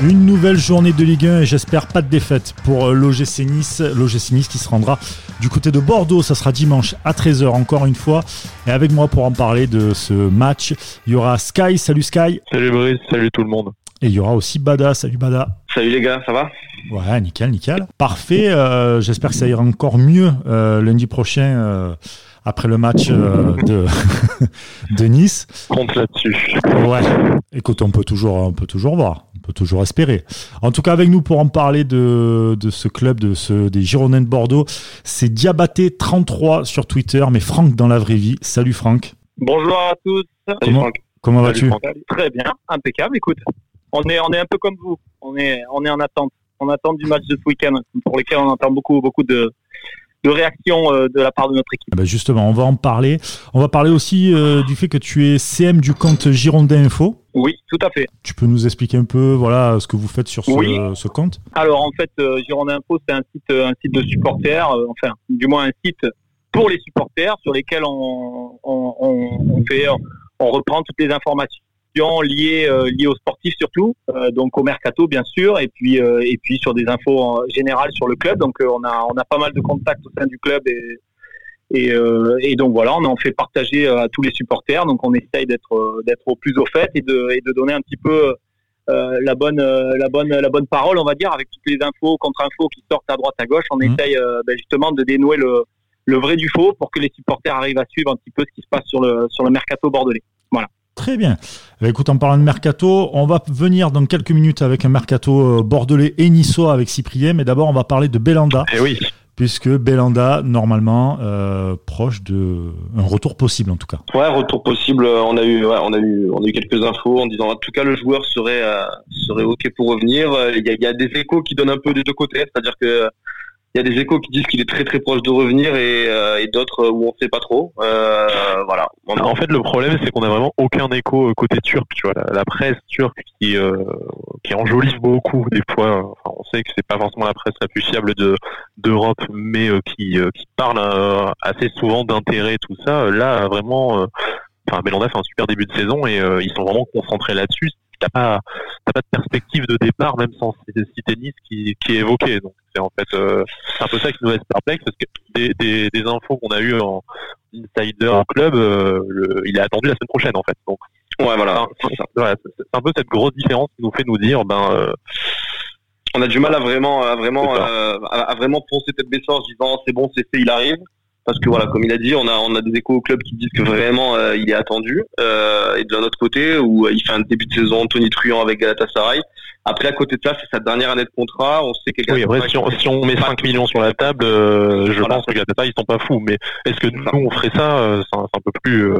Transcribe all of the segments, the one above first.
Une nouvelle journée de Ligue 1 et j'espère pas de défaite pour euh, l'OGC Nice. L'OGC Nice qui se rendra du côté de Bordeaux. Ça sera dimanche à 13h encore une fois. Et avec moi pour en parler de ce match, il y aura Sky. Salut Sky. Salut Brice, salut tout le monde. Et il y aura aussi Bada. Salut Bada. Salut les gars, ça va? Ouais, nickel, nickel. Parfait. euh, j'espère que ça ira encore mieux euh, lundi prochain. euh, après le match euh, de, de Nice. Compte là-dessus. Ouais. Écoute, on peut toujours, on peut toujours voir, on peut toujours espérer. En tout cas, avec nous pour en parler de, de ce club, de ce des Girondins de Bordeaux, c'est Diabaté33 sur Twitter, mais Franck dans la vraie vie. Salut Franck. Bonjour à tous. Salut Comment- Franck. Comment vas-tu? Très bien, impeccable. Écoute, on est, on est un peu comme vous. On est, on est en attente. On attend du match de ce week-end pour lequel on entend beaucoup, beaucoup de, de réactions euh, de la part de notre équipe. Ah bah Justement, on va en parler. On va parler aussi euh, du fait que tu es CM du compte Girondin Info. Oui, tout à fait. Tu peux nous expliquer un peu, voilà, ce que vous faites sur ce, Oui. ce compte? Alors en fait, euh, Girondin Info, c'est un site, un site de supporters, euh, enfin, du moins un site pour les supporters sur lesquels on, on, on, on fait, on reprend toutes les informations liées, euh, liées aux sportifs surtout, euh, donc au mercato bien sûr, et puis euh, et puis sur des infos générales sur le club. Donc on a on a pas mal de contacts au sein du club et et, euh, et donc voilà, on en fait partager à tous les supporters. Donc on essaye d'être d'être au plus au fait et de et de donner un petit peu euh, la bonne la bonne la bonne parole on va dire avec toutes les infos contre infos qui sortent à droite à gauche on Mhm. essaye euh, ben, justement de dénouer le le vrai du faux pour que les supporters arrivent à suivre un petit peu ce qui se passe sur le sur le mercato bordelais Très bien. Bah, écoute, en parlant de mercato, on va venir dans quelques minutes avec un mercato euh, bordelais et niçois avec Cyprien, mais d'abord on va parler de Belanda, oui, puisque Belanda, normalement, euh, proche de un retour possible en tout cas. Ouais, retour possible. euh, On a eu, ouais, on a eu, on a eu quelques infos en disant en tout cas le joueur serait euh, serait ok pour revenir. Il y a, il y a des échos qui donnent un peu des deux côtés, c'est-à-dire que il y a des échos qui disent qu'il est très très proche de revenir et, euh, et d'autres où on sait pas trop. Euh, voilà. En fait le problème c'est qu'on a vraiment aucun écho euh, côté turc, tu vois, la, presse turque qui euh, qui enjolive beaucoup des fois. Enfin, on sait que c'est pas forcément la presse la plus fiable de d'Europe, mais euh, qui euh, qui parle euh, assez souvent d'intérêt tout ça. Euh, Là vraiment, euh, enfin Belanda fait un super début de saison et euh, ils sont vraiment concentrés là-dessus. T'as pas t'as pas de perspective de départ même sans citer Nice qui qui est évoqué. Donc c'est en fait euh, c'est un peu ça qui nous laisse perplexe parce que des, des, des infos qu'on a eues en insider club, euh, le- il est attendu la semaine prochaine en fait. Donc ouais, voilà. c'est un peu cette grosse différence qui nous fait nous dire ben euh, On a du mal à vraiment, à vraiment, euh, à, à vraiment poncer tête baissée en se disant c'est bon, c'est fait, il arrive. Parce que voilà, comme il a dit, on a, on a des échos au club qui disent que vraiment euh, il est attendu. Euh, et de l'autre côté, où euh, il fait un début de saison Tony Truant avec Galatasaray. Après, à côté de ça, c'est sa dernière année de contrat. On sait que oui après si on, si on met 5 millions sur la table, euh, je Voilà. pense que Galatasaray ils sont pas fous. Mais est-ce que nous on ferait ça C'est un, peu plus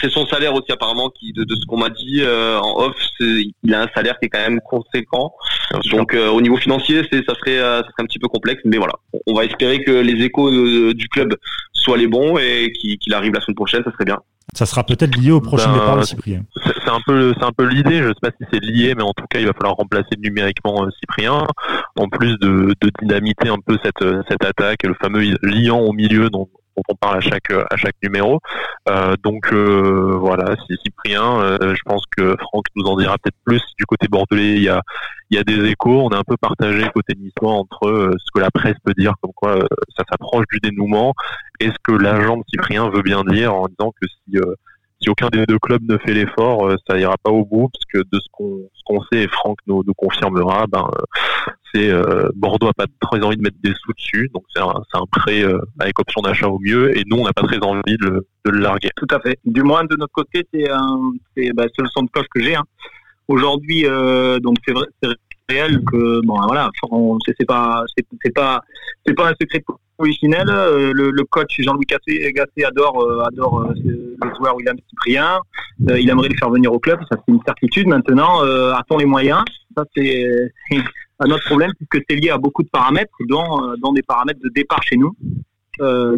c'est son salaire aussi apparemment qui de, de ce qu'on m'a dit euh, en off c'est- il a un salaire qui est quand même conséquent. Donc euh, au niveau financier c'est ça serait euh, ça serait un petit peu complexe mais voilà. On va espérer que les échos de- du club soient les bons et qu'il qu'il arrive la semaine prochaine ça serait bien. Ça sera peut-être lié au prochain Ben, départ de Cyprien. C'est un peu, c'est un peu l'idée. Je sais pas si c'est lié, mais en tout cas, il va falloir remplacer numériquement euh, Cyprien, en plus de, de dynamiter un peu cette, euh, cette attaque, le fameux liant au milieu dont, dont on parle à chaque, euh, à chaque numéro. Euh, donc euh, voilà, c'est Cyprien. je pense que Franck nous en dira peut-être plus. Du côté bordelais, il y a, il y a des échos. On est un peu partagé côté niçois entre ce que la presse peut dire, comme quoi ça s'approche du dénouement, et ce que l'agent de Cyprien veut bien dire en disant que si si aucun des deux clubs ne fait l'effort, euh, ça ira pas au bout, parce que de ce qu'on ce qu'on sait, et Franck nous, nous confirmera, ben euh, c'est euh, Bordeaux a pas très envie de mettre des sous dessus, donc c'est un, un prêt euh, avec option d'achat au mieux, et nous on n'a pas très envie de, le- de le larguer. Tout à fait. Du moins de notre côté, c'est c'est bah, le son de cloche que j'ai. Hein. Aujourd'hui, euh, donc c'est vrai, réel que bon voilà, c'est pas, c'est pas, c'est pas un secret originel. Euh, Le, coach Jean-Louis Gasset, Gasset adore, euh, adore euh, le joueur William Cyprien. Il aimerait le faire venir au club, ça c'est une certitude. Maintenant, a-t-on les moyens? Ça c'est un autre problème puisque c'est lié à beaucoup de paramètres, dont, dont des paramètres de départ chez nous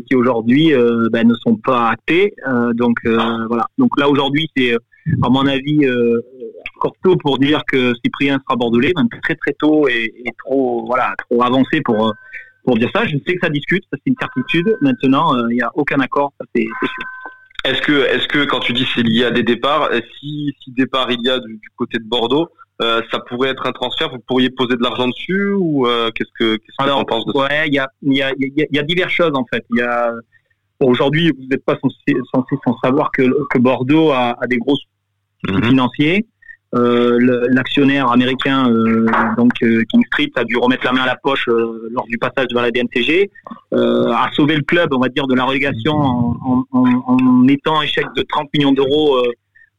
qui aujourd'hui ben, ne sont pas actés. Donc voilà. Donc là aujourd'hui, c'est à mon avis encore tôt pour dire que Cyprien sera bordelais, même très très tôt et, et trop voilà trop avancé pour euh, pour dire ça. Je sais que ça discute, ça c'est une certitude. Maintenant, euh, il n'y a aucun accord, ça c'est sûr. Est-ce que, est-ce que quand tu dis c'est lié à des départs, euh, si, si départ il y a du, du côté de Bordeaux, ça pourrait être un transfert. Vous pourriez poser de l'argent dessus ou qu'est-ce que qu'est-ce que tu en penses de ouais, il y a il y a il y a diverses choses en fait. Il y a aujourd'hui vous n'êtes pas censé, censé sans savoir que que Bordeaux a, a des gros mhm. financiers. Euh, l'actionnaire américain euh, donc euh, King Street a dû remettre la main à la poche lors du passage devant la DNCG, a sauvé le club, on va dire, de la relégation en, en, en mettant échec de 30 millions d'euros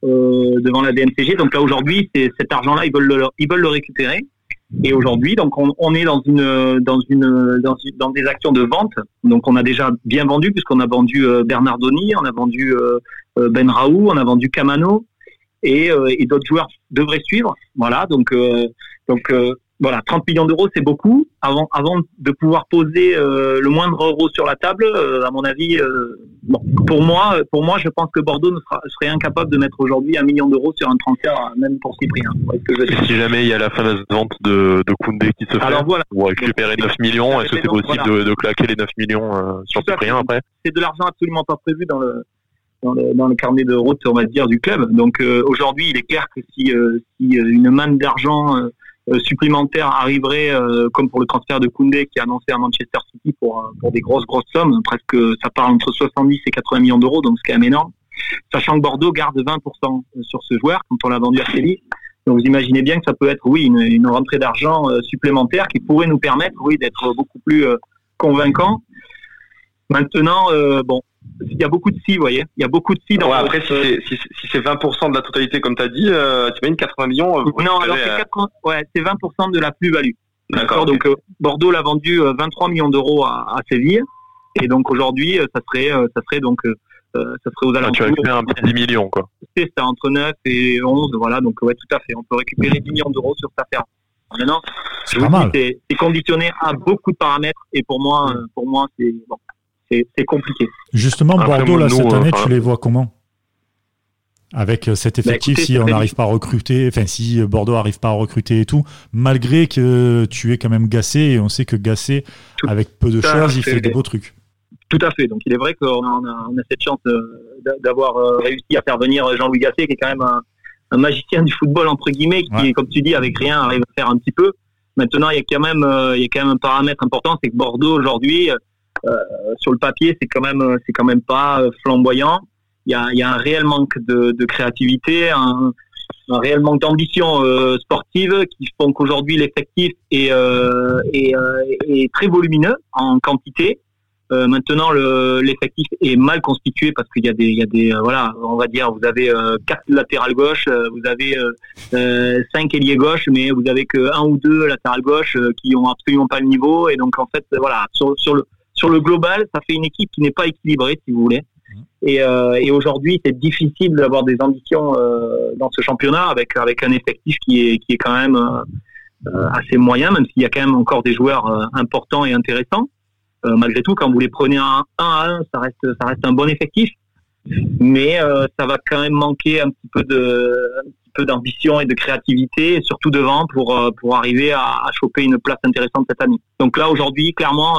devant la DNCG. Donc là aujourd'hui, cet argent-là, ils veulent le, ils veulent le récupérer. Et aujourd'hui, donc on, on, est dans une dans une dans, dans, des actions de vente. Donc on a déjà bien vendu puisqu'on a vendu Bernardoni, on a vendu Ben Raoult, on a vendu Camano, et, euh, et d'autres joueurs devraient suivre. Voilà, donc euh, donc euh, voilà, 30 millions d'euros, c'est beaucoup. Avant, avant de pouvoir poser euh, le moindre euro sur la table, euh, à mon avis, euh, bon, pour moi, pour moi, je pense que Bordeaux ne sera, serait incapable de mettre aujourd'hui un million d'euros sur un transfert, même pour Cyprien. si jamais il y a la fameuse vente de, de Koundé qui se fait, Alors, voilà. pour récupérer 9 millions, est-ce que c'est possible de, de, claquer les 9 millions sur Cyprien après? C'est de l'argent absolument pas prévu dans le dans le, dans le, carnet de route, on va dire, du club. Donc euh, aujourd'hui, il est clair que si, euh, si euh, une manne d'argent supplémentaire arriverait, comme pour le transfert de Koundé qui est annoncé à Manchester City pour, pour des grosses grosses sommes, presque ça part entre 70 et 80 millions d'euros, donc c'est quand même énorme. Sachant que Bordeaux garde 20% sur ce joueur quand on l'a vendu à Séville. Donc vous imaginez bien que ça peut être, oui, une, une rentrée d'argent supplémentaire qui pourrait nous permettre, oui, d'être beaucoup plus convaincant. Maintenant, bon, il y a beaucoup de si, vous voyez. Il y a beaucoup de si dans Après, si c'est si, c'est 20% de la totalité, comme tu as dit, euh, tu une 80 millions. Euh, non, alors c'est 20% de la plus-value. D'accord. Donc euh, Bordeaux l'a vendu 23 euh, millions d'euros à, à, Séville, et donc aujourd'hui, ça serait, ça serait donc, ça serait aux alentours. tu récupères un petit 10 millions, quoi. C'est ça, entre 9 et 11, voilà. Donc ouais, tout à fait. On peut récupérer 10 millions d'euros sur sa ferme. Maintenant, c'est conditionné à beaucoup de paramètres, et pour moi, pour moi, c'est bon c'est compliqué. Justement, Bordeaux, là, cette année, tu les vois comment? Avec euh, cet bah, effectif, si on n'arrive pas à recruter, enfin si Bordeaux n'arrive pas à recruter et tout, malgré que tu es quand même Gassé, et on sait que Gassé, avec peu de choses, il fait des beaux trucs. Tout à fait. Donc il est vrai qu'on a, cette chance d'avoir euh, réussi à faire venir Jean-Louis Gasset, qui est quand même un, magicien du football entre guillemets, qui, comme tu dis, avec rien arrive à faire un petit peu. Maintenant, il y a quand même, euh, il y a quand même un paramètre important, c'est que Bordeaux aujourd'hui, euh, sur le papier, c'est quand même, c'est quand même pas euh, flamboyant. Il y a, y a un réel manque de, créativité, un, réel manque d'ambition euh, sportive qui font qu'aujourd'hui l'effectif est, euh, est, très volumineux en quantité. Euh, maintenant, l'effectif est mal constitué parce qu'il y a des, il y a des, voilà, on va dire, vous avez quatre latérales gauche, vous avez cinq ailiers gauche, mais vous avez que un ou deux latérales gauche qui ont absolument pas le niveau. Et donc, en fait, voilà, sur le sur le global, ça fait une équipe qui n'est pas équilibrée, si vous voulez. Mmh. Et, euh, et aujourd'hui, c'est difficile d'avoir des ambitions euh, dans ce championnat avec avec un effectif qui est qui est quand même euh, assez moyen, même s'il y a quand même encore des joueurs importants et intéressants. malgré tout, quand vous les prenez un, un à un, ça reste ça reste un bon effectif, mais ça va quand même manquer un petit peu de un petit peu d'ambition et de créativité, surtout devant pour pour arriver à, à, choper une place intéressante cette année. Donc là, aujourd'hui, clairement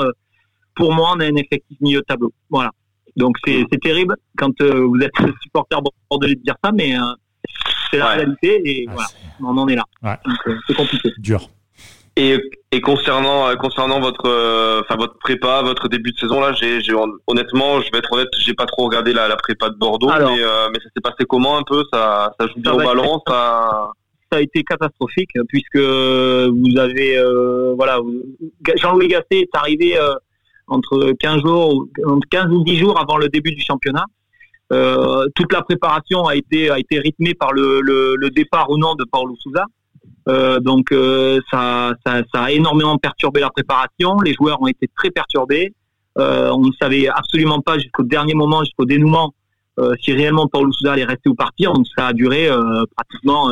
pour moi, on a un effectif milieu de tableau. Voilà. Donc c'est terrible quand euh, vous êtes supporter bordelais de dire ça, mais euh, c'est la réalité et voilà, on en est là. Euh, c'est compliqué. Dur. Et, et concernant concernant votre enfin votre prépa, votre début de saison là, j'ai honnêtement, je vais être honnête, j'ai pas trop regardé la, la prépa de Bordeaux, mais, mais ça s'est passé comment un peu? Ça ça joue bien au ballon, ça ça a été catastrophique puisque vous avez voilà Jean-Louis Gasset est arrivé entre 15 jours, entre 15 ou 10 jours avant le début du championnat. Euh, toute la préparation a été rythmée par le, départ ou non de Paulo Souza. Euh, donc euh, ça, ça, a énormément perturbé la préparation. Les joueurs ont été très perturbés. On ne savait absolument pas jusqu'au dernier moment, jusqu'au dénouement, si réellement Paulo Souza allait rester ou partir. Donc ça a duré pratiquement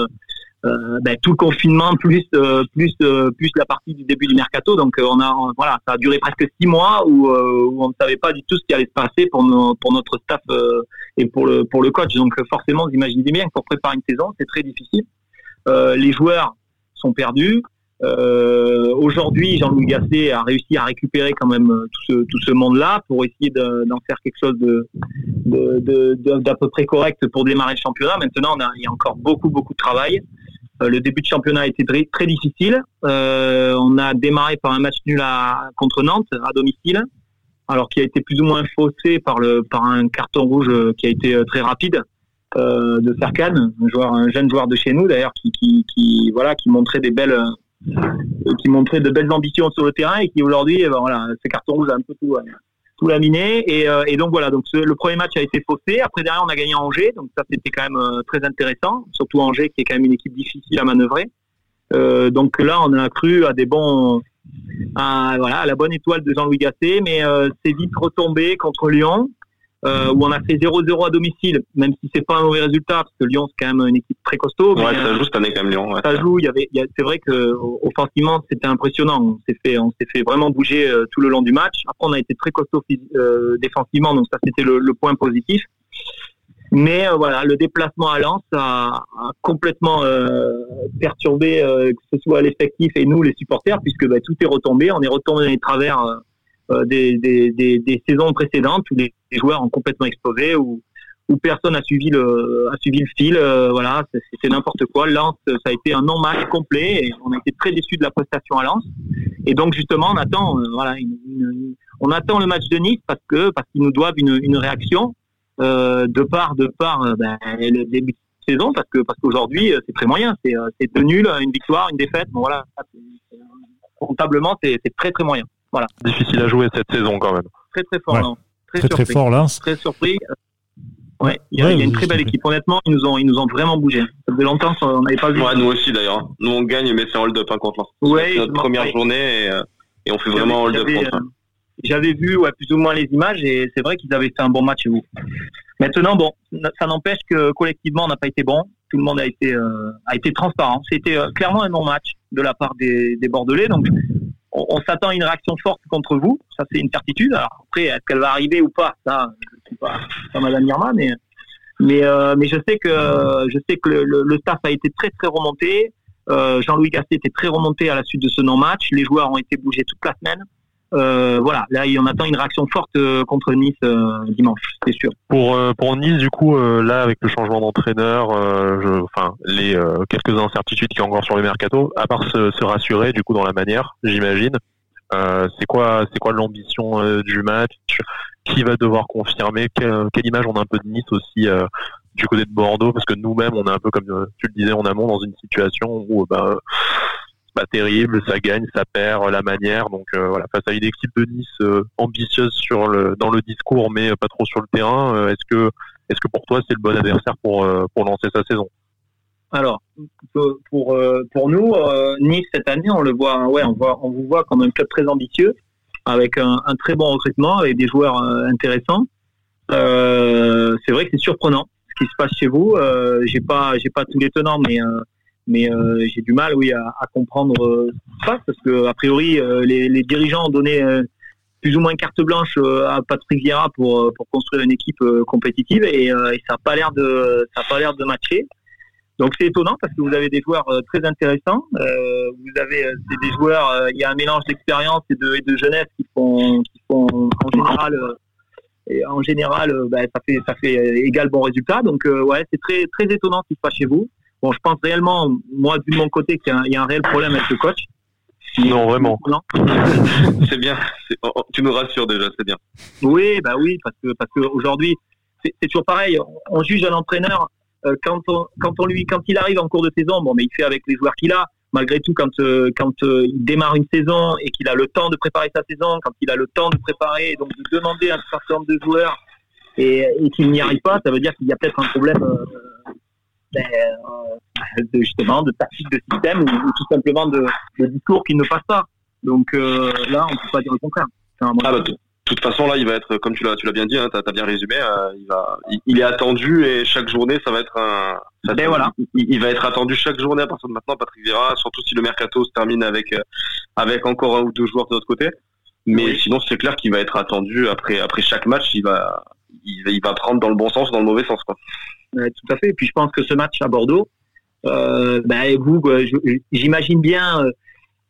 ben, tout le confinement plus euh, plus euh, plus la partie du début du mercato. Donc on a voilà ça a duré presque six mois où, où, on ne savait pas du tout ce qui allait se passer pour pour notre staff et pour le pour le coach. Donc forcément vous imaginez bien que pour préparer une saison c'est très difficile. Les joueurs sont perdus. Aujourd'hui Jean-Louis Gasset a réussi à récupérer quand même tout ce tout ce monde là pour essayer d'en faire quelque chose de d'à de, de, peu près correct pour démarrer le championnat. Maintenant il y a encore beaucoup beaucoup de travail le début de championnat a été très, difficile. on a démarré par un match nul à, contre Nantes à domicile, alors qui a été plus ou moins faussé par le par un carton rouge qui a été très rapide de Serkan, un joueur, un jeune joueur de chez nous d'ailleurs, qui, qui, qui, voilà, qui montrait des belles qui montrait de belles ambitions sur le terrain et qui aujourd'hui, voilà, ce carton rouge a un peu tout, tout laminé. Et, euh, et donc voilà, donc le premier match a été faussé. Après derrière, on a gagné Angers, donc ça c'était quand même euh, très intéressant, surtout Angers qui est quand même une équipe difficile à manœuvrer. Euh, donc là, on a cru à des bons, à, voilà, à la bonne étoile de Jean-Louis Gasset, mais euh, c'est vite retombé contre Lyon euh, où on a fait 0-0 à domicile, même si c'est pas un mauvais résultat, parce que Lyon c'est quand même une équipe très costaud. Ouais, ça joue cette année quand même Lyon. Ouais, ça joue. Il y avait, c'est vrai que offensivement c'était impressionnant. On s'est fait, on s'est fait vraiment bouger euh, tout le long du match. Après on a été très costaud euh, défensivement, donc ça c'était le, le, point positif. Mais euh, voilà, le déplacement à Lens a, a complètement perturbé que ce soit l'effectif et nous les supporters, puisque bah, tout est retombé. On est retombé dans les travers euh, des, des, des, des, saisons précédentes où les, joueurs ont complètement explosé, où, où personne a suivi le, a suivi le fil. Euh, voilà, c'était n'importe quoi. Lens, ça a été un non-match complet et on a été très déçus de la prestation à Lens. Et donc justement, on attend, euh, voilà, on attend le match de Nice parce que parce qu'ils nous doivent une, une réaction euh, de part de part ben, le début de saison parce que parce qu'aujourd'hui c'est très moyen. C'est c'est deux nuls, une victoire, une défaite. Bon voilà, comptablement c'est très très moyen. Voilà. Difficile à jouer cette saison quand même. Très très fort. Non. Très, très, fort là. Très surpris. Ouais, il y a, il y a une très belle équipe. Honnêtement, ils nous ont, ils nous ont vraiment bougé. Ça faisait longtemps qu'on n'avait pas vu. Ouais, nous aussi d'ailleurs. Nous on gagne, mais c'est un hold-up hein, contre Ouais, c'est notre première journée et, euh, et, on fait vraiment hold-up contre. Euh, J'avais vu ouais, plus ou moins les images et c'est vrai qu'ils avaient fait un bon match chez vous. Maintenant, bon, ça n'empêche que collectivement on n'a pas été bon. Tout le monde a été euh, a été transparent. C'était euh, clairement un non-match de la part des, des Bordelais. Donc on, s'attend à une réaction forte contre vous, ça c'est une certitude. Alors après, est-ce qu'elle va arriver ou pas, ça, je sais pas, pas Madame Irma, mais mais euh, mais je sais que je sais que le, le, staff a été très très remonté. Euh, Jean-Louis Gasset était très remonté à la suite de ce non-match. Les joueurs ont été bougés toute la semaine. Euh, voilà, là on attend une réaction forte euh, contre Nice euh, dimanche, c'est sûr. Pour pour Nice du coup là avec le changement d'entraîneur, enfin les quelques incertitudes qui sont encore sur le mercato, à part se, se rassurer du coup dans la manière, j'imagine. c'est quoi c'est quoi l'ambition du match? Qui va devoir confirmer? Quelle, quelle, image on a un peu de Nice aussi du côté de Bordeaux? Parce que nous-mêmes on est un peu comme tu le disais en amont dans une situation où bah, pas terrible, ça gagne, ça perd, la manière. Donc euh, voilà, face à une équipe de Nice euh, ambitieuse sur le, dans le discours, mais pas trop sur le terrain, euh, est-ce que, est-ce que pour toi c'est le bon adversaire pour, lancer sa saison? Alors, pour nous, Nice cette année, on le voit, ouais, on voit, on vous voit comme un club très ambitieux, avec un, très bon recrutement et des joueurs intéressants. c'est vrai que c'est surprenant ce qui se passe chez vous. j'ai pas, j'ai pas tous les mais mais euh, j'ai du mal, oui, à, à comprendre euh, ça parce que a priori euh, les, dirigeants ont donné plus ou moins carte blanche à Patrick Vieira pour pour construire une équipe compétitive et, ça n'a pas l'air de ça a pas l'air de matcher. Donc c'est étonnant parce que vous avez des joueurs très intéressants. vous avez des joueurs, il y a un mélange d'expérience et de, jeunesse qui font qui font en général en général, bah, ça fait ça fait égal bon résultat. Donc ouais, c'est très très étonnant ce qui se passe chez vous. Bon, je pense réellement, moi, de mon côté, qu'il y, a un réel problème avec le coach. Non, vraiment. Non. c'est bien. Oh, oh, tu nous rassures déjà, c'est bien. Oui, bah oui, parce que parce qu'aujourd'hui, c'est toujours pareil. On juge un entraîneur euh, quand on quand on lui quand il arrive en cours de saison. Bon, mais il fait avec les joueurs qu'il a. Malgré tout, quand euh, quand euh, il démarre une saison et qu'il a le temps de préparer sa saison, quand il a le temps de préparer, donc de demander à un certain nombre de joueurs et, et qu'il n'y arrive pas, ça veut dire qu'il y a peut-être un problème ben, euh, de, justement de tactique de système ou, tout simplement de, de, discours qui ne passe pas. Donc euh, là, on peut pas dire le contraire. Ah bah, de toute façon, là, il va être, comme tu l'as, tu l'as bien dit, hein, tu as, bien résumé, euh, il, va, il, est attendu et chaque journée, ça va être un. Ben voilà. Il, va être attendu chaque journée à partir de maintenant, Patrick Vieira, surtout si le mercato se termine avec, avec encore un ou deux joueurs de notre côté. Mais sinon, c'est clair qu'il va être attendu après, après chaque match, il va, il, il va prendre dans le bon sens ou dans le mauvais sens. Quoi tout à fait. Et puis je pense que ce match à Bordeaux, euh, ben, vous, j'imagine bien,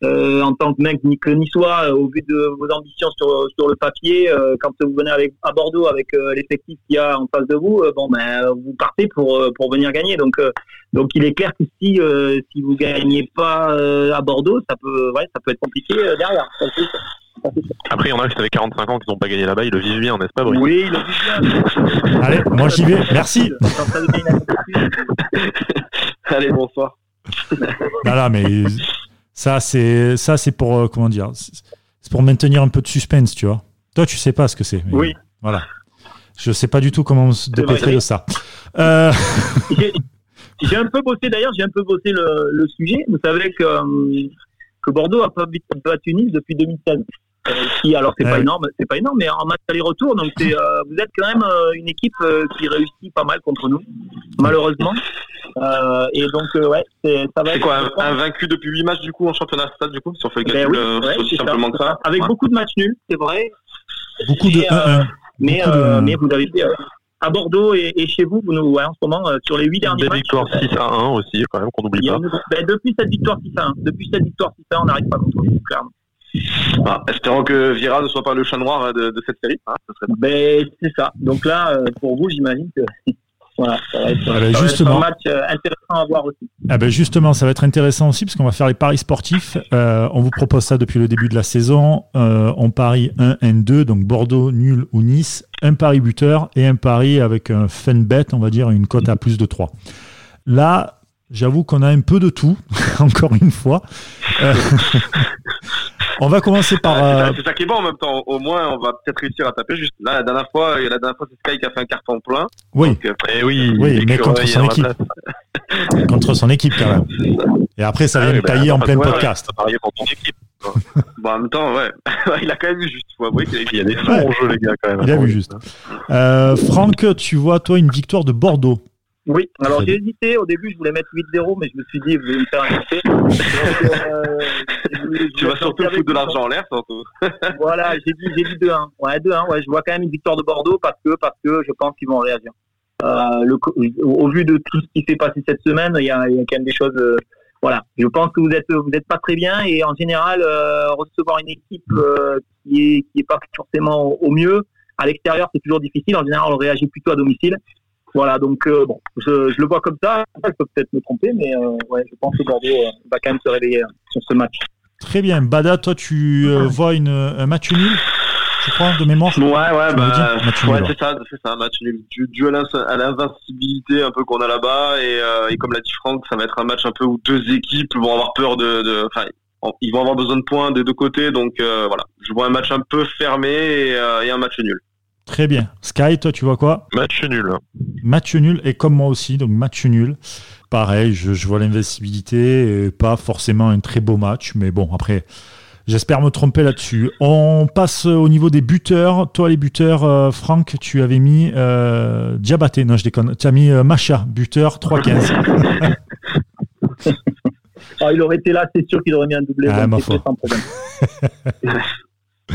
euh, en tant que mec que niçois, euh, au vu de vos ambitions sur, sur le papier, euh, quand vous venez avec, à Bordeaux avec euh, l'effectif qu'il y a en face de vous, euh, bon ben vous partez pour pour venir gagner. Donc donc il est clair que si si vous gagnez pas à Bordeaux, ça peut ouais ça peut être compliqué derrière. Ça, c'est sûr. Ça, c'est sûr. Après, il y en a qui avaient 45 ans qui n'ont pas gagné là-bas, ils le vivent bien, n'est-ce pas, Brice Oui, le visuel. Allez, moi j'y vais. Merci. Allez, bonsoir. Non, mais ça, c'est ça, c'est pour euh, comment dire, c'est pour maintenir un peu de suspense, tu vois. Toi, tu sais pas ce que c'est. mais Oui. Voilà. Je sais pas du tout comment se vrai. dépêtrer de ça. Euh, J'ai- J'ai un peu bossé d'ailleurs, j'ai un peu bossé le, le sujet. Vous savez que, euh, que Bordeaux a pas bat- battu Nice depuis 2016. Qui, alors c'est pas Ouais. énorme, c'est pas énorme, mais en match aller-retour, donc c'est, euh, vous êtes quand même euh, une équipe euh, qui réussit pas mal contre nous, malheureusement. Euh, et donc euh, ouais, c'est, ça va C'est être quoi, un, un vaincu depuis 8 matchs du coup en championnat stade du coup Si on fait le Ben calcul oui, euh, ouais, aussi simplement ça. ça. Avec Ouais. beaucoup de matchs nuls, c'est vrai. beaucoup de Mais, euh, 1-1. Mais, Beaucoup de- mais vous avez euh, à Bordeaux et, et chez vous, vous nous, ouais, en ce moment, euh, sur les huit derniers Des matchs. victoires 6 à 1 aussi, quand même, qu'on n'oublie pas. une- ben, depuis cette victoire 6 à 1, depuis cette victoire 6 à 1, on n'arrive pas contre vous, clairement. Ah, espérons que Vira ne soit pas le chat noir euh, de, de cette série. hein, ce serait Ben, c'est ça. Donc là, euh, pour vous, j'imagine que voilà, ça va être, Ah ben, ça va être justement. un match euh, intéressant à voir aussi. Ah ben justement, ça va être intéressant aussi parce qu'on va faire les paris sportifs. Euh, on vous propose ça depuis le début de la saison. Euh, on parie 1 N2, donc Bordeaux nul ou Nice, un pari buteur et un pari avec un fun bet, on va dire une cote à plus de 3. Là, j'avoue qu'on a un peu de tout, encore une fois. Euh, on va commencer par... Ah, c'est euh, ça- c'est ça qui est bon en même temps. Au moins, on va peut-être réussir à taper juste. Là, la dernière fois, la dernière fois, c'est Sky qui a fait un carton plein. oui, Donc, euh, Eh oui, Oui, mais contre son équipe. contre son équipe quand même. Et après, ça Ah vient me bah, tailler en plein ouais, podcast. ouais, pour ton équipe. bon, en même temps, ouais. il a quand même eu juste. Faut avouer qu'il eu- y a des fonds Ouais. jeu, les gars, quand même. Il a vu juste. Euh, Franck, tu vois, toi, une victoire de Bordeaux. Oui, alors j'ai hésité. Au début, je voulais mettre 8-0, mais je me suis dit, vous allez me faire. Donc, euh, Tu vas surtout foutre de l'argent en l'air, surtout. Voilà, j'ai dit, j'ai dit 2-1. Ouais, 2-1. Ouais, je vois quand même une victoire de Bordeaux parce que, parce que je pense qu'ils vont réagir. Euh, le, au vu de tout ce qui s'est passé cette semaine, il y a, il y a quand même des choses. euh, voilà, je pense que vous êtes, vous êtes pas très bien et en général, euh, recevoir une équipe euh, qui est, qui est pas forcément au, au mieux à l'extérieur, c'est toujours difficile. En général, on réagit plutôt à domicile. Voilà, donc euh, bon, je, je le vois comme ça. Je peux peut-être me tromper, mais euh, ouais, je pense que Bordeaux euh, va quand même se réveiller sur ce match. Très bien. Bada, toi, tu euh, vois une, un match nul, je crois, de mémoire Ouais, ouais, bah, ouais, c'est ça, c'est ça, un match nul. Dû, dû à l'invincibilité un peu qu'on a là-bas, et, et comme l'a dit Franck, ça va être un match un peu où deux équipes vont avoir peur de, de, ils vont avoir besoin de points des deux côtés, donc voilà. Je vois un match un peu fermé et, et un match nul. Très bien. Sky, toi, tu vois quoi Match nul. Match nul, et comme moi aussi, donc match nul. Pareil, je, je vois l'invincibilité, et pas forcément un très beau match, mais bon, après, j'espère me tromper là-dessus. On passe au niveau des buteurs. Toi, les buteurs, euh, Franck, tu avais mis euh, Diabaté, non, je déconne. Tu as mis euh, Macha, buteur 3-15. Alors, il aurait été là, c'est sûr qu'il aurait mis un doublé. Ah, donc ma c'est foi. sans problème.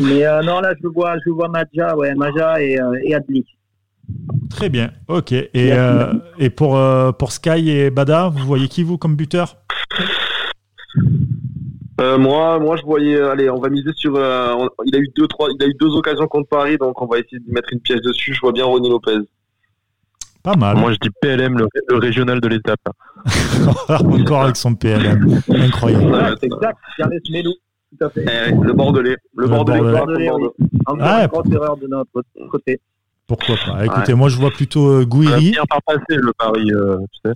Mais euh, non, là, je vois, je vois Maja, ouais, Maja et, euh, et Adli. Très bien, ok. Et, euh, et pour, euh, pour Sky et Bada, vous voyez qui, vous, comme buteur? Euh, moi, moi, je voyais, allez, on va miser sur, euh, on- il a eu deux, trois, il a eu deux occasions contre Paris, donc on va essayer de mettre une pièce dessus. Je vois bien Ronnie Lopez. Pas mal. Moi, je dis PLM, le, le régional de l'étape. Encore avec son PLM. Incroyable. Ouais, c'est exact, Carles Melou, tout à fait. Eh, le Bordelais, le, Le Bordelais, Bordelais. Ouais. une grosse erreur de notre côté. Pourquoi pas Écoutez, moi, je vois plutôt euh, On va Gouiri. finir par passer le pari, euh, tu sais.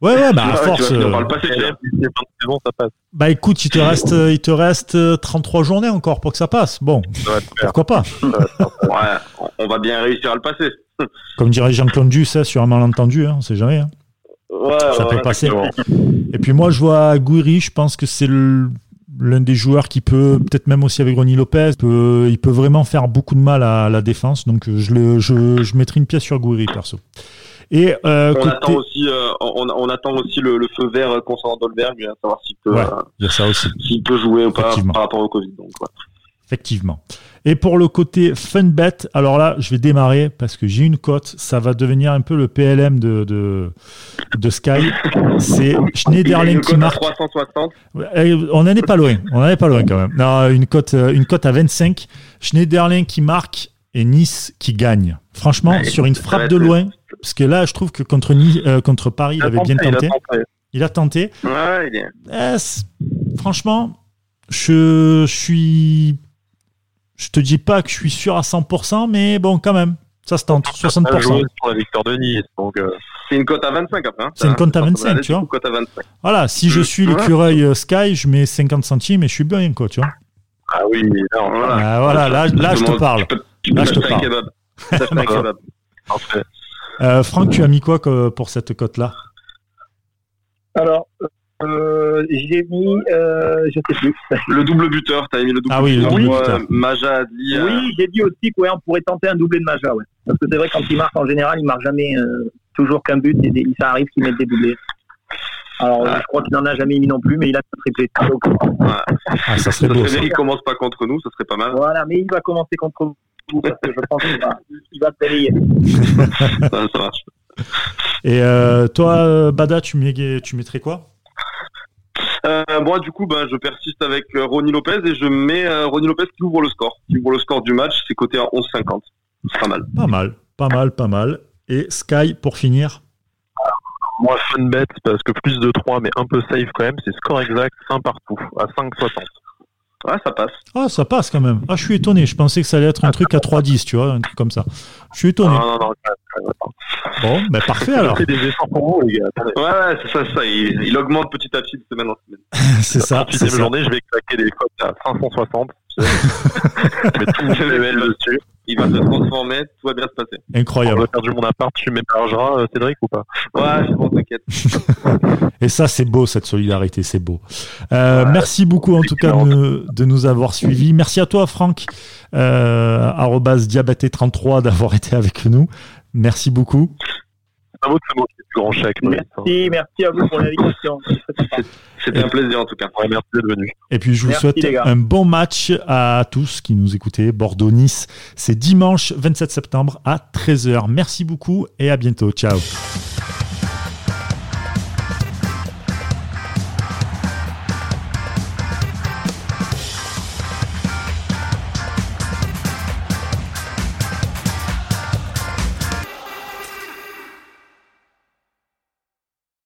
Ouais, ouais, bah à force. euh, par le si c'est saison, ça passe. Bah écoute, il te reste, euh, il te reste euh, 33 journées encore pour que ça passe. Bon, pourquoi pas Ouais, on- on va bien réussir à le passer. Comme dirait Jean-Claude Duss, hein, sur un malentendu, hein, on sait jamais. hein. Ouais, Ça ouais, peut passer. Exactement. Et puis moi, je vois Gouiri, je pense que c'est le- l'un des joueurs qui peut, peut-être même aussi avec Ronnie Lopez, peut, il peut vraiment faire beaucoup de mal à la défense. Donc euh, je, le, je, je mettrai une pièce sur Gouiri, perso. Et euh, On côté... attend aussi, euh, on, on attend aussi le, le feu vert concernant Dolberg, à savoir s'il peut, Ouais. euh, Il y a ça aussi. s'il peut jouer ou pas par rapport au Covid. Donc, ouais. Effectivement. Et pour le côté fun bet, alors là, je vais démarrer parce que j'ai une cote. Ça va devenir un peu le PLM de, de, de Sky. C'est Schneiderlin qui marque. 360. On n'en est pas loin. On n'en est pas loin quand même. Non, une cote, une cote à 25. Schneiderlin qui marque et Nice qui gagne. Franchement, Ouais, sur une frappe de loin, parce que là, je trouve que contre, Nice, euh, contre Paris, il avait bien Il a tenté. Il a tenté. Ouais, il est. Eh, franchement, je, je suis. Je te dis pas que je suis sûr à 100%, mais bon, quand même, ça se tente. Pas 60%. joué sur la victoire de Nice. Donc, euh, C'est une cote à 25 après. hein. C'est une cote à Ça, 25, allez, tu vois. du coup, Cote à 25. Voilà, si je Mm. suis Ouais. l'écureuil euh, Sky, je mets 50 centimes et je suis bien, quoi, tu vois. ah oui, non, Voilà. Ah, voilà, là, là, je te parle. Tu peux, tu peux Là, je te parle. kebab. T'achètes un kebab. parfait. Euh, Franck, tu as mis quoi que- pour cette cote-là? Alors, euh, j'ai mis, euh, je sais plus. Le double buteur, t'avais mis le double Ah oui, le buteur. double Moi, buteur. Maja a dit. euh, Oui, j'ai dit aussi qu'on pourrait tenter un doublé de Maja, ouais. Parce que c'est vrai, quand il marque en général, il marque jamais euh, toujours qu'un but et ça arrive qu'il mette des doublés. Alors, Ouais. je crois qu'il n'en a jamais mis non plus, mais il a un triplé. Donc, Ah, ça Ça serait beau, ça. qu'il commence pas contre nous, ça serait pas mal. voilà, mais il va commencer contre vous parce que je pense qu'il va, il va se ça, ça marche. Et euh, toi, euh, Bada, tu, mets- tu mettrais quoi? Euh, moi, du coup, ben, je persiste avec euh, Ronny Lopez et je mets euh, Ronny Lopez qui ouvre le score. Qui ouvre le score du match, c'est coté à 11,50. C'est pas mal. Pas mal, pas mal, pas mal. Et Sky, pour finir? Moi, fun bet, parce que plus de 3, mais un peu safe quand même, c'est score exact, 1 partout, à 5,60. Ouais, ça passe. Ah, ça passe quand même. Ah, je suis étonné. Je pensais que ça allait être un truc à 3-10, tu vois, un truc comme ça. Je suis étonné. Non, non, non, Bon, ben parfait alors. Des efforts pour vous, les gars. Ouais, ouais, c'est ça, c'est ça. Il, il augmente petit à petit de semaine en semaine. C'est ça. La c'est 38e ça. journée, je vais claquer des cotes à 560. je mets tout mon PL dessus. Il va se transformer, tout va bien se passer. On Incroyable. va faire du mon appart, tu m'hébergeras, euh, Cédric, ou pas? Ouais, c'est bon, t'inquiète. Et ça, c'est beau, cette solidarité, c'est beau. Euh, Ouais. merci beaucoup, en tout cas, de, de nous avoir suivis. Merci à toi, Franck, euh, arrobase diabaté33, d'avoir été avec nous. Merci beaucoup. De grand chèque. Merci, merci à vous pour l'invitation. C'était un plaisir en tout cas. Ouais, merci d'être venu. Et puis, je vous Merci, souhaite un bon match à tous qui nous écoutez. Bordeaux-Nice, c'est dimanche 27 septembre à 13h. Merci beaucoup et à bientôt. Ciao.